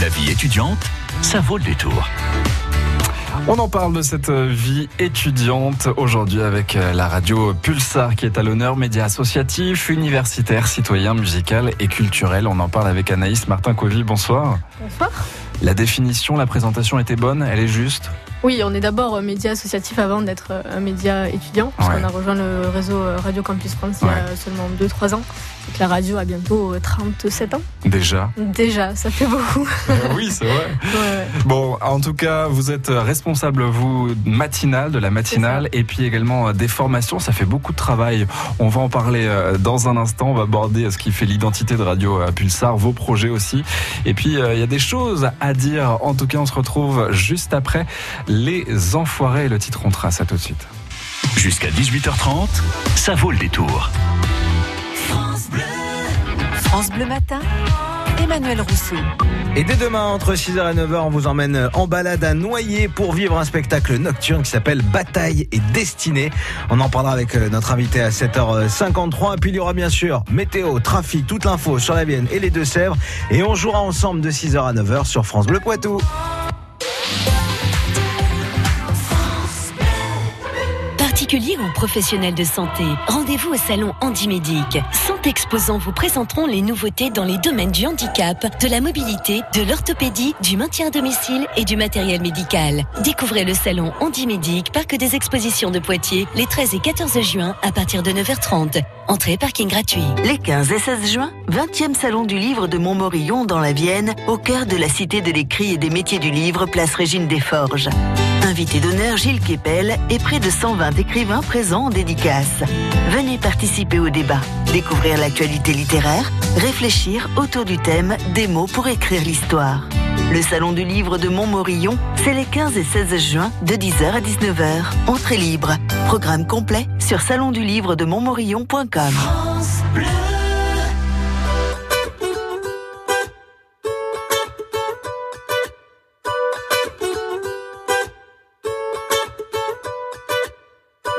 La vie étudiante, ça vaut le détour. On en parle de cette vie étudiante aujourd'hui avec euh, la radio Pulsar qui est à l'honneur, média associatif, universitaire, citoyen, musical et culturel. On en parle avec Anaïs Martin-Covy. Bonsoir. Bonsoir. La définition, la présentation était bonne, elle est juste? Oui, on est d'abord euh, média associatif avant d'être euh, un média étudiant, parce Ouais. qu'on a rejoint le réseau Radio Campus France il y a seulement 2-3 ans. La radio a bientôt euh, 37 ans. déjà. Déjà, ça fait beaucoup. oui, c'est vrai. Ouais. Bon, en tout cas, vous êtes responsable, vous, matinale, de la matinale, et puis également euh, des formations. Ça fait beaucoup de travail. On va en parler euh, dans un instant. On va aborder euh, ce qui fait l'identité de Radio euh, Pulsar, vos projets aussi. Et puis, euh, il y a des choses à dire. En tout cas, on se retrouve juste après Les Enfoirés. Le titre, on trace. À tout de suite. Jusqu'à 18h30, ça vaut le détour. France Bleu Matin, Emmanuel Rousseau. Et dès demain, entre 6h et 9h, on vous emmène en balade à Noyer pour vivre un spectacle nocturne qui s'appelle Bataille et Destinée. On en parlera avec euh, notre invité à 7h53. Et puis il y aura bien sûr météo, trafic, toute l'info sur la Vienne et les Deux-Sèvres. Et on jouera ensemble de 6h à 9h sur France Bleu Poitou. Professionnels de santé, rendez-vous au salon Handimédic. 100 exposants vous présenteront les nouveautés dans les domaines du handicap, de la mobilité, de l'orthopédie, du maintien à domicile et du matériel médical. Découvrez le salon Handimédic, parc des expositions de Poitiers, les 13 et 14 juin à partir de 9h30. Entrée parking gratuit. Les 15 et 16 juin, 20e salon du livre de Montmorillon dans la Vienne, au cœur de la cité de l'écrit et des métiers du livre, place Régine des Forges. Invité d'honneur Gilles Kepel et près de 120 écrivains présents en dédicace. Venez participer au débat, découvrir l'actualité littéraire, réfléchir autour du thème des mots pour écrire l'histoire. Le salon du livre de Montmorillon, c'est les 15 et 16 juin de 10h à 19h. Entrée libre. Programme complet sur salondulivre de montmorillon.com.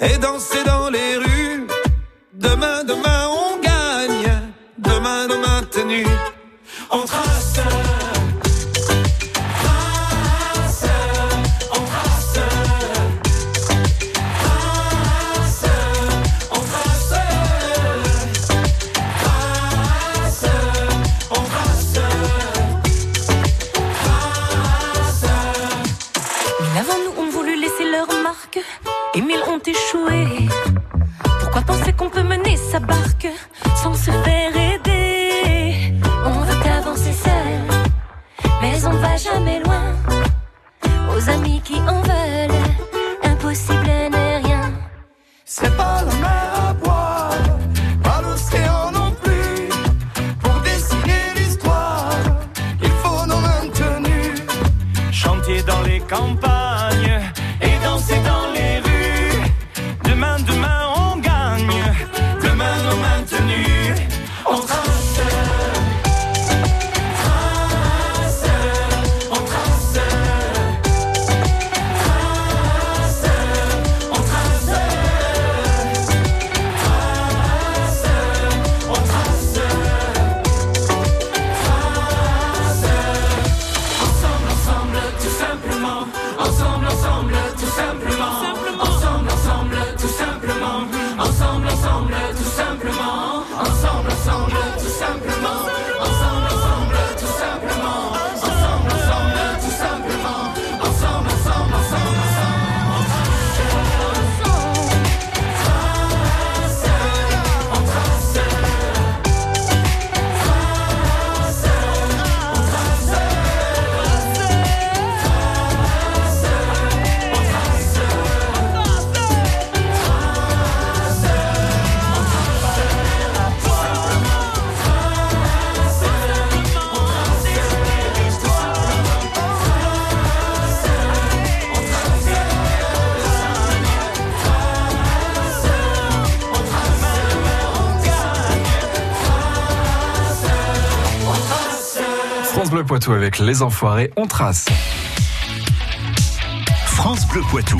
et danser dans n'est rien. C'est pas la mer à boire, pas l'océan non plus. Pour dessiner l'histoire, il faut nos maintenus. Chanter dans les campagnes Tout simplement. Poitou avec les enfoirés, on trace. France Bleu Poitou.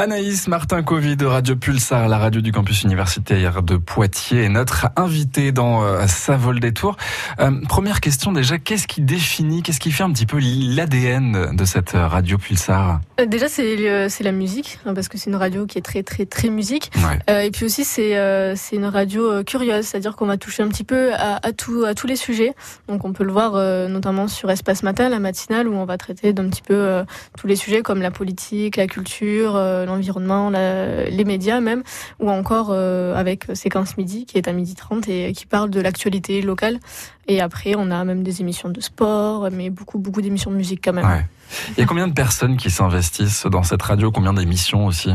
Anaïs Martin Covy de Radio Pulsar, la radio du campus universitaire de Poitiers, est notre invité dans euh, sa vol des tours. Euh, première question déjà, qu'est-ce qui définit, qu'est-ce qui fait un petit peu l'ADN de cette radio Pulsar? Euh, Déjà, c'est la musique, hein, parce que c'est une radio qui est très, très, très musique. Ouais. Euh, et puis aussi, c'est euh, c'est une radio euh, curieuse, c'est-à-dire qu'on va toucher un petit peu à, à, tout, à tous les sujets. Donc, on peut le voir euh, notamment sur Espace Matin, la matinale, où on va traiter d'un petit peu euh, tous les sujets comme la politique, la culture, euh, l'environnement, les médias même, ou encore euh, avec Séquence Midi, qui est à midi 30 et qui parle de l'actualité locale. Et après, on a même des émissions de sport, mais beaucoup, beaucoup d'émissions de musique quand même. Il y a combien de personnes qui s'investissent dans cette radio? Combien d'émissions aussi?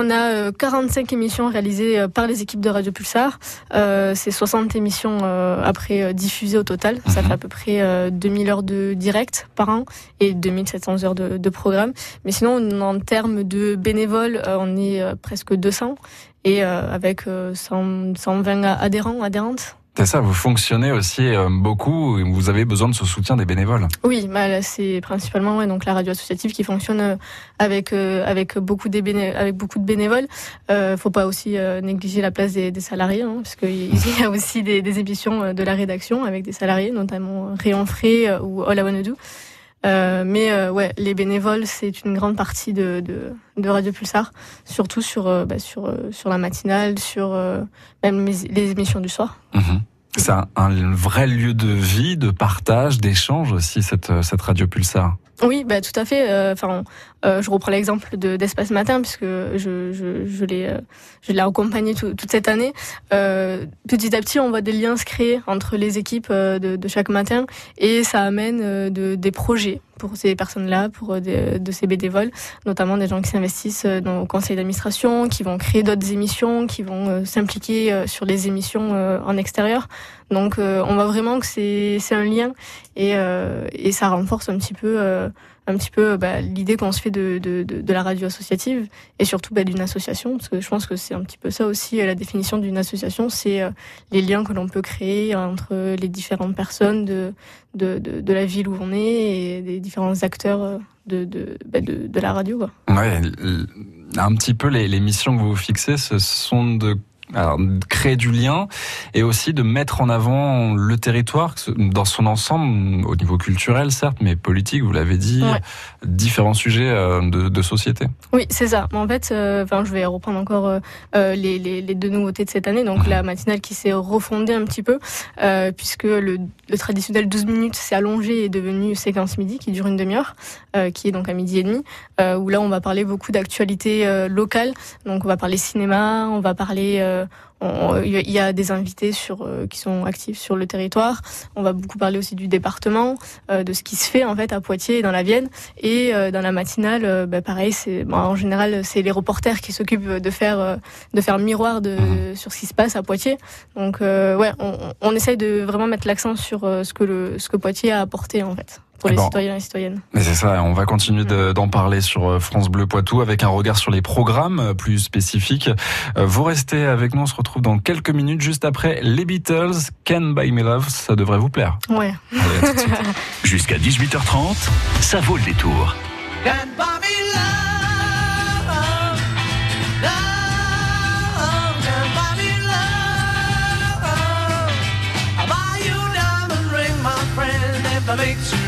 On a euh, 45 émissions réalisées euh, par les équipes de Radio Pulsar. Euh, c'est 60 émissions euh, après euh, diffusées au total. Ça Mhm. fait à peu près euh, 2000 heures de direct par an et 2700 heures de, de programme. Mais sinon, en termes de bénévoles, euh, on est euh, presque 200 et euh, avec euh, 100 120 adhérents, adhérentes. C'est ça, vous fonctionnez aussi euh, beaucoup, et vous avez besoin de ce soutien des bénévoles. Oui, bah, c'est principalement donc la radio associative qui fonctionne euh, avec euh, avec beaucoup béné avec beaucoup de bénévoles. Euh, faut pas aussi négliger la place des, salariés, hein, parce qu'il y a aussi des, émissions de la rédaction avec des salariés, notamment euh, ou All I Wanna Do. Euh, mais euh, ouais, les bénévoles, c'est une grande partie de, de, Radio Pulsar, surtout sur euh, bah, sur sur la matinale, sur même les, émissions du soir. Mhm. C'est un, un vrai lieu de vie, de partage, d'échange aussi, cette, cette radio Pulsar. Oui, bah, tout à fait. Euh, Enfin, euh, je reprends l'exemple de d'Espace Matin puisque je je, je l'ai euh, je l'ai accompagné tout- toute cette année. Euh, petit à petit, on voit des liens se créer entre les équipes euh, de, de chaque matin et ça amène de, des projets pour ces personnes-là, pour de ces bénévoles, notamment des gens qui s'investissent dans, au conseil d'administration, qui vont créer d'autres émissions, qui vont s'impliquer sur les émissions en extérieur. Donc, euh, on voit vraiment que c'est un lien et, euh, et ça renforce un petit peu euh, bah, l'idée qu'on se fait de, la radio associative et surtout bah, d'une association parce que je pense que c'est un petit peu ça aussi la définition d'une association c'est les liens que l'on peut créer entre les différentes personnes de, la ville où on est et des différents acteurs bah, de, la radio. Ouais, un petit peu les, les missions que vous fixez, ce sont de, alors, créer du lien et aussi de mettre en avant le territoire dans son ensemble, au niveau culturel certes, mais politique, vous l'avez dit, Ouais. différents sujets euh, de, de société. Oui, c'est ça. En fait, euh, enfin, je vais reprendre encore euh, les, les, les deux nouveautés de cette année. Donc, la matinale qui s'est refondée un petit peu, euh, puisque le, le traditionnel 12 minutes s'est allongé et est devenu séquence midi, qui dure une demi-heure, qui est donc à midi et demi, où là, on va parler beaucoup d'actualités locales. Donc, on va parler cinéma, on va parler... euh, il y a des invités sur, euh, qui sont actifs sur le territoire. On va beaucoup parler aussi du département, euh, de ce qui se fait en fait à Poitiers et dans la Vienne. Et euh, dans la matinale, euh, bah, pareil, c'est bon, en général c'est les reporters qui s'occupent de faire euh, de faire miroir de sur ce qui se passe à Poitiers. Donc euh, ouais, on, on essaye de vraiment mettre l'accent sur euh, ce que le ce que Poitiers a apporté en fait pour les citoyens et citoyennes. Mais c'est ça, on va continuer de- d'en parler sur euh, France Bleu Poitou avec un regard sur les programmes euh, plus spécifiques. Euh, Vous restez avec nous, on se retrouve dans quelques minutes juste après les Beatles, Can Buy Me Love, ça devrait vous plaire. Ouais. Jusqu'à 18h30, ça vaut le détour. Can't buy me love, buy you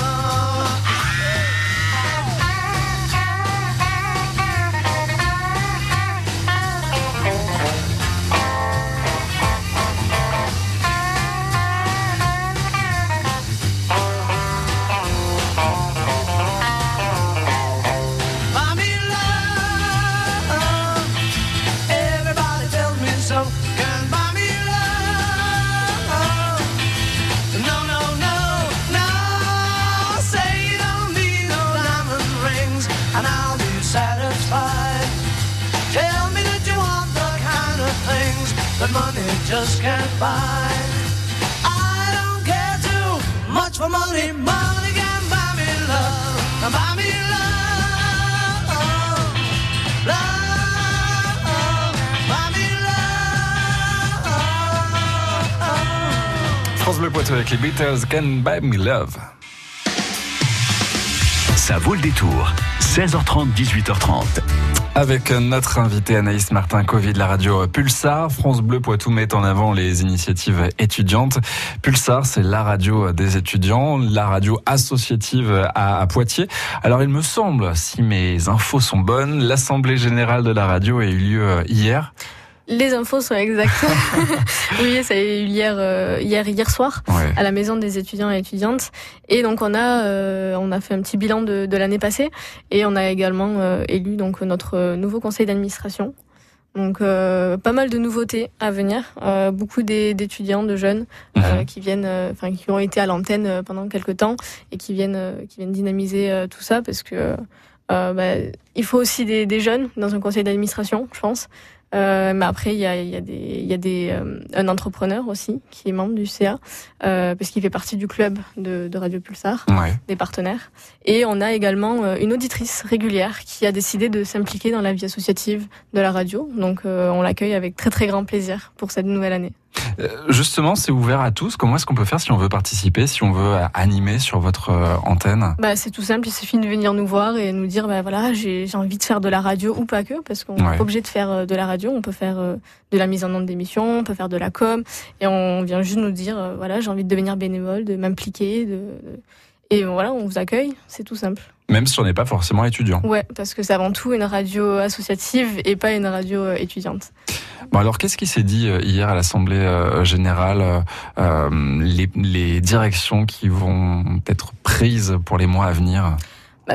That money just can't buy. I don't care too much for money. Money can buy me love. Buy me love. Love. Buy me love. France Bleu Poitou avec les Beatles, Can Buy Me Love. Ça vaut le détour. 16h30, 18h30. Avec notre invité Anaïs Martin Covid la radio Pulsar, France Bleu Poitou met en avant les initiatives étudiantes. Pulsar, c'est la radio des étudiants, la radio associative à, Poitiers. Alors il me semble, si mes infos sont bonnes, l'assemblée générale de la radio a eu lieu hier. Les infos sont exactes. oui, ça a eu hier, euh, hier, hier soir, Ouais. à la maison des étudiants et étudiantes. Et donc on a, euh, on a fait un petit bilan de, de l'année passée, et on a également euh, élu donc notre nouveau conseil d'administration. Donc pas mal de nouveautés à venir, beaucoup d'étudiants, de jeunes Mhm. qui viennent, enfin qui ont été à l'antenne pendant quelques temps et qui viennent, qui viennent dynamiser tout ça parce que bah, il faut aussi des, des jeunes dans un conseil d'administration, je pense. Euh, mais après, il y a, il y a, des, il y a des, euh, un entrepreneur aussi qui est membre du CA, euh, parce qu'il fait partie du club de, de Radio Pulsar, Ouais. des partenaires. Et on a également euh, une auditrice régulière qui a décidé de s'impliquer dans la vie associative de la radio. Donc euh, on l'accueille avec très très grand plaisir pour cette nouvelle année. Euh, Justement, c'est ouvert à tous. Comment est-ce qu'on peut faire si on veut participer, si on veut animer sur votre antenne? Bah, c'est tout simple, il suffit de venir nous voir et nous dire bah voilà, j'ai envie de faire de la radio ou pas que, parce qu'on n'est Ouais. pas obligé de faire de la radio, on peut faire de la mise en onde d'émissions, on peut faire de la com, et on vient juste nous dire voilà, j'ai envie de devenir bénévole, de m'impliquer, de, de- et voilà, on vous accueille, c'est tout simple. Même si on n'est pas forcément étudiant. Ouais, parce que c'est avant tout une radio associative et pas une radio euh, étudiante. Bon alors, qu'est-ce qui s'est dit euh, hier à l'Assemblée euh, générale euh, les, les directions qui vont être prises pour les mois à venir?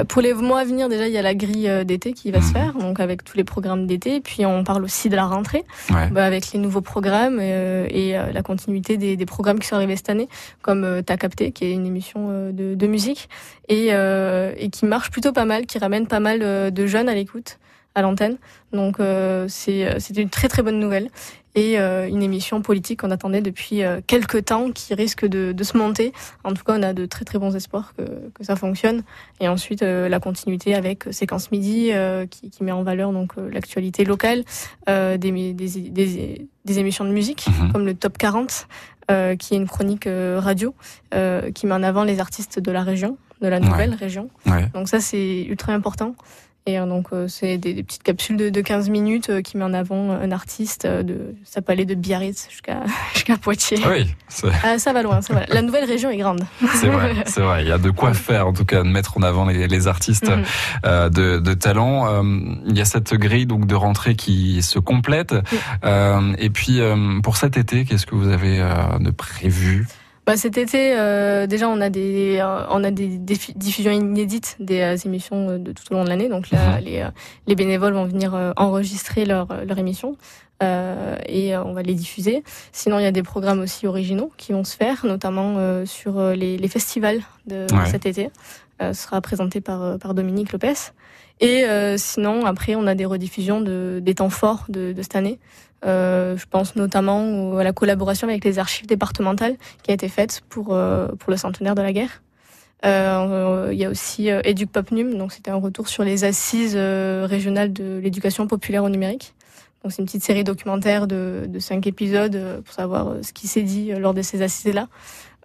Pour les mois à venir, déjà, il y a la grille euh, d'été qui va se Mhm. faire, donc avec tous les programmes d'été. Puis on parle aussi de la rentrée, Ouais. bah, avec les nouveaux programmes euh, et euh, la continuité des, des programmes qui sont arrivés cette année, comme euh, T'as capté, qui est une émission de, de musique et, euh, et qui marche plutôt pas mal, qui ramène pas mal de jeunes à l'écoute à l'antenne. Donc c'est euh, c'est une très très bonne nouvelle et euh, une émission politique qu'on attendait depuis euh, quelques temps qui risque de, de se monter. En tout cas, on a de très très bons espoirs que, que ça fonctionne. Et ensuite, euh, la continuité avec euh, Séquence Midi euh, qui, qui met en valeur donc euh, l'actualité locale, euh, des, des, des, des émissions de musique Mhm. comme le Top 40, euh, qui est une chronique radio euh, qui met en avant les artistes de la région, de la nouvelle région. Ouais. Donc ça, c'est ultra important. Et euh, donc, euh, c'est des, des petites capsules de, de 15 minutes euh, qui met en avant un artiste. de, ça peut aller de Biarritz jusqu'à jusqu'à Poitiers. Oui, Ah, ça va loin, ça va. La nouvelle région est grande. c'est vrai, c'est vrai. Il y a de quoi faire, en tout cas, de mettre en avant les, les artistes euh, de, de talent. Euh, il y a cette grille donc de rentrée qui se complète. Euh, et puis, euh, pour cet été, qu'est-ce que vous avez euh, de prévu? Bah, cet été, euh, déjà, on a des, euh, on a des, diffusions inédites des euh, émissions euh, de tout au long de l'année. Donc là, Mhm. les, les bénévoles vont venir enregistrer leur, leur émission euh, et on va les diffuser. Sinon, il y a des programmes aussi originaux qui vont se faire, notamment euh, sur les, les festivals de Ouais. cet été. Euh, sera présenté par, euh, par Dominique Lopez. Et euh, sinon, après, on a des rediffusions de, des temps forts de, de cette année. Je pense notamment à la collaboration avec les archives départementales qui a été faite pour, pour le centenaire de la guerre. Il y a aussi euh, Educ Popnum, donc c'était un retour sur les assises euh, régionales de l'éducation populaire au numérique. Donc c'est une petite série documentaire de, de cinq épisodes pour savoir ce qui s'est dit lors de ces assises-là.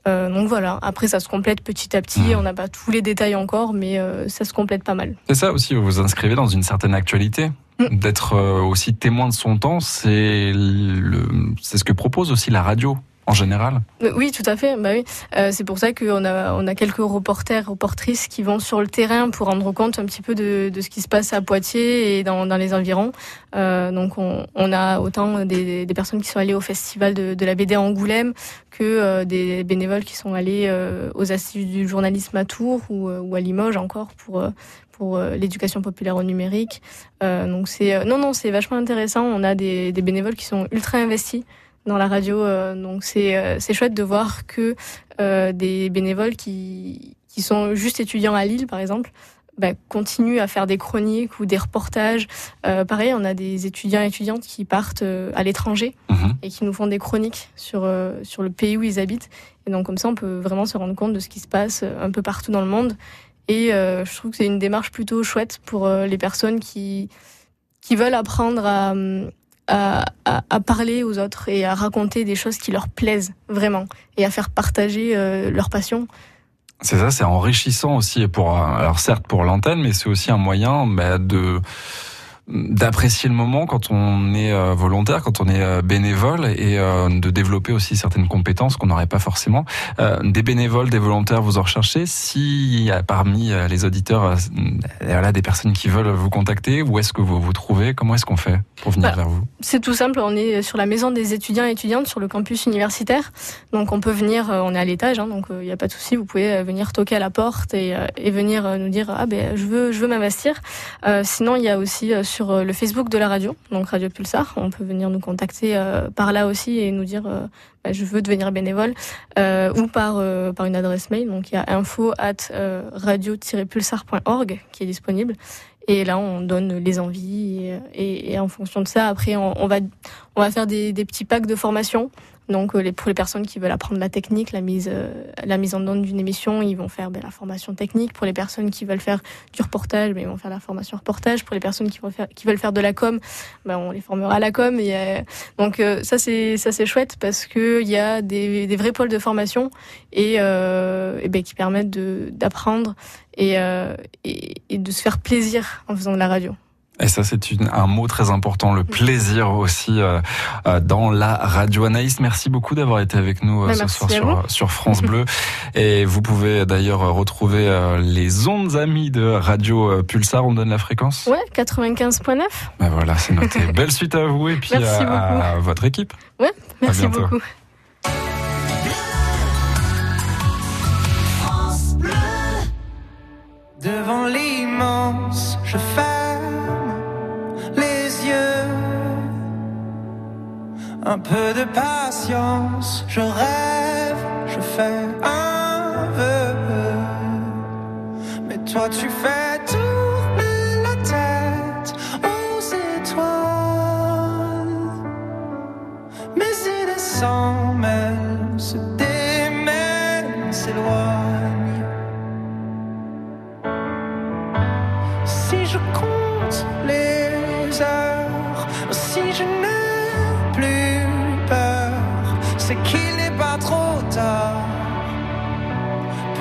Euh, donc voilà, après ça se complète petit à petit, Mhm. on n'a pas tous les détails encore, mais euh, ça se complète pas mal. C'est ça aussi, vous vous inscrivez dans une certaine actualité. Mm. D'être euh, aussi témoin de son temps, c'est ce que propose aussi la radio en général? Euh, Oui, tout à fait. Bah Euh, c'est pour ça qu'on a quelques reporters, reportrices qui vont sur le terrain pour rendre compte un petit peu de, ce qui se passe à Poitiers et dans, les environs. Euh, donc on, a autant des, personnes qui sont allées au festival de, la BD Angoulême que des bénévoles qui sont allés aux assises du journalisme à Tours ou, à Limoges encore pour l'éducation populaire au numérique. Donc c'est non non c'est vachement intéressant. On a des bénévoles qui sont ultra investis dans la radio. euh, donc c'est euh, c'est chouette de voir que euh, des bénévoles qui qui sont juste étudiants à Lille par exemple bah, continuent à faire des chroniques ou des reportages. Euh, pareil, on a des étudiants et étudiantes qui partent euh, à l'étranger Mhm. et qui nous font des chroniques sur, euh, sur le pays où ils habitent. Et donc comme ça, on peut vraiment se rendre compte de ce qui se passe un peu partout dans le monde. Et euh, je trouve que c'est une démarche plutôt chouette pour les personnes qui, qui veulent apprendre à, à, à- parler aux autres et à raconter des choses qui leur plaisent vraiment et à faire partager euh, leur passion. C'est ça, c'est enrichissant aussi pour, alors certes pour l'antenne, mais c'est aussi un moyen bah, de d'apprécier le moment quand on est euh, volontaire, quand on est euh, bénévole et euh, de développer aussi certaines compétences qu'on n'aurait pas forcément. Des bénévoles, des volontaires, vous en recherchez S'il y a parmi les auditeurs voilà, des personnes qui veulent vous contacter, où est-ce que vous vous trouvez? Comment est-ce qu'on fait pour venir Bah, vers vous? C'est tout simple, on est sur la maison des étudiants et étudiantes sur le campus universitaire. Donc on peut venir, on est à l'étage, hein, donc il n'y a pas de souci, vous pouvez venir toquer à la porte et, et venir nous dire ah ben je veux je veux m'investir. Euh, sinon il y a aussi euh, euh, le Facebook de la radio, donc Radio Pulsar, on peut venir nous contacter euh, par là aussi et nous dire euh, bah, je veux devenir bénévole ou par par une adresse mail. Donc il y a info at radio-pulsar.org qui est disponible. Et là, on donne les envies et, en fonction de ça, après, on, on va on va faire des, des petits packs de formation. Donc euh, pour les personnes qui veulent apprendre la technique, la mise euh, la mise en onde d'une émission, ils vont faire ben, la formation technique. Pour les personnes qui veulent faire du reportage, ben, ils vont faire la formation reportage. Pour les personnes qui veulent faire de la com, ben, on les formera à la com. Euh, donc ça c'est chouette parce que il y a des, vrais pôles de formation et, qui permettent d'apprendre et de se faire plaisir en faisant de la radio. Et ça, c'est un mot très important, le plaisir aussi euh, euh, dans la radio. Anaïs, merci beaucoup d'avoir été avec nous euh, Bah, ce soir sur, France Bleu. Et vous pouvez d'ailleurs retrouver euh, les ondes amies de Radio Pulsar. On donne la fréquence Ouais, 95.9. Ben voilà, c'est noté. Belle suite à vous et puis Merci à, à votre équipe. Ouais, merci beaucoup. Devant l'immense, je ferme Un peu de patience, je rêve, je fais un vœu. Mais toi, tu fais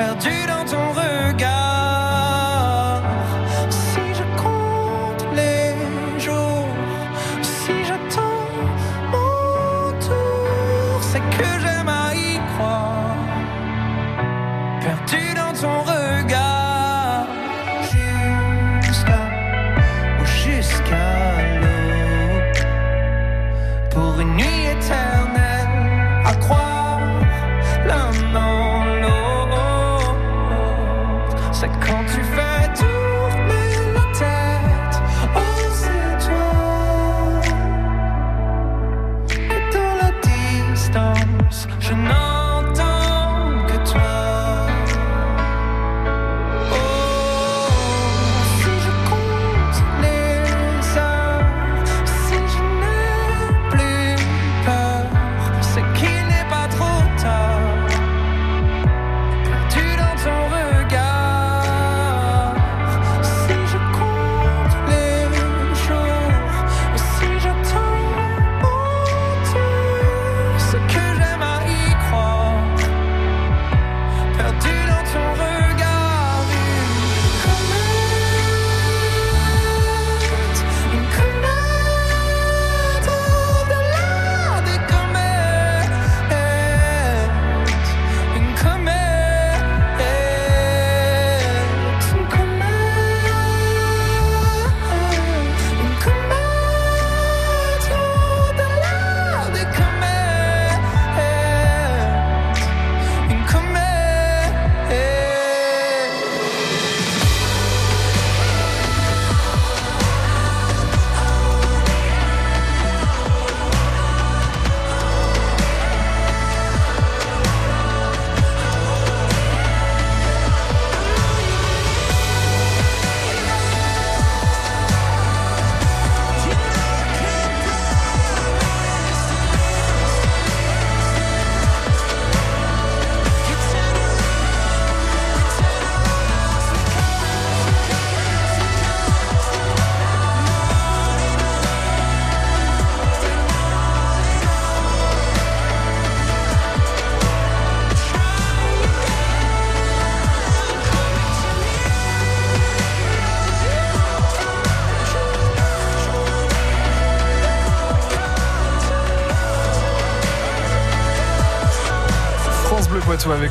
Perdu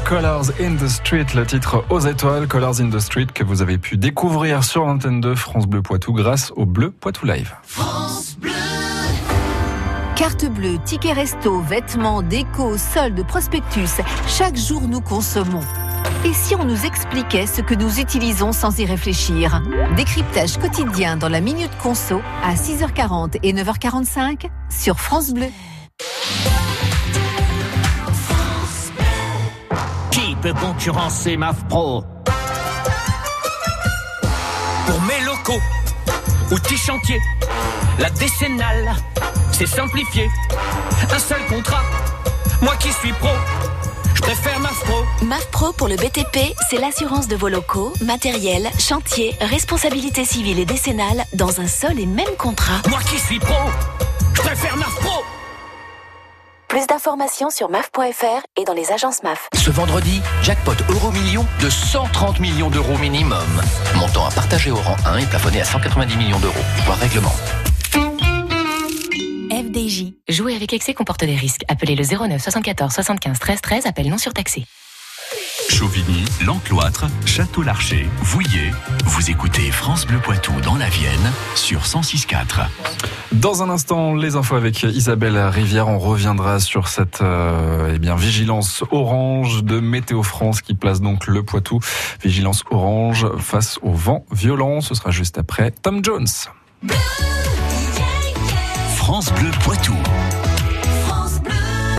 Colors in the Street, le titre aux étoiles, Colors in the Street que vous avez pu découvrir sur l'antenne de France Bleu Poitou grâce au Bleu Poitou Live. Carte bleue, ticket resto, vêtements, déco, soldes, prospectus. Chaque jour, nous consommons. Et si on nous expliquait ce que nous utilisons sans y réfléchir? Décryptage quotidien dans la Minute Conso à 6h40 et 9h45 sur France Bleu. Peut concurrencer MAF Pro Pour mes locaux, outils chantiers, la décennale, c'est simplifié. Un seul contrat, moi qui suis pro, je préfère MAF Pro. MAF Pro pour le BTP, c'est l'assurance de vos locaux, matériel, chantier, responsabilité civile et décennale dans un seul et même contrat. Moi qui suis pro, je préfère MAF Pro. Plus d'informations sur maf.fr et dans les agences MAF. Ce vendredi, jackpot euro million de 130 millions d'euros minimum. Montant à partager au rang 1 et plafonné à 190 millions d'euros. Voir règlement. FDJ. Jouer avec excès comporte des risques. Appelez le 09 74 75 13 13. Appel non surtaxé. Chauvigny, L'Encloître, Château-Larcher, Vouillé. Vous écoutez France Bleu Poitou dans la Vienne sur 106.4. Dans un instant, les infos avec Isabelle Rivière. On reviendra sur cette euh, eh bien, vigilance orange de Météo France qui place donc le Poitou. Vigilance orange face au vent violent. Ce sera juste après Tom Jones. France Bleu Poitou.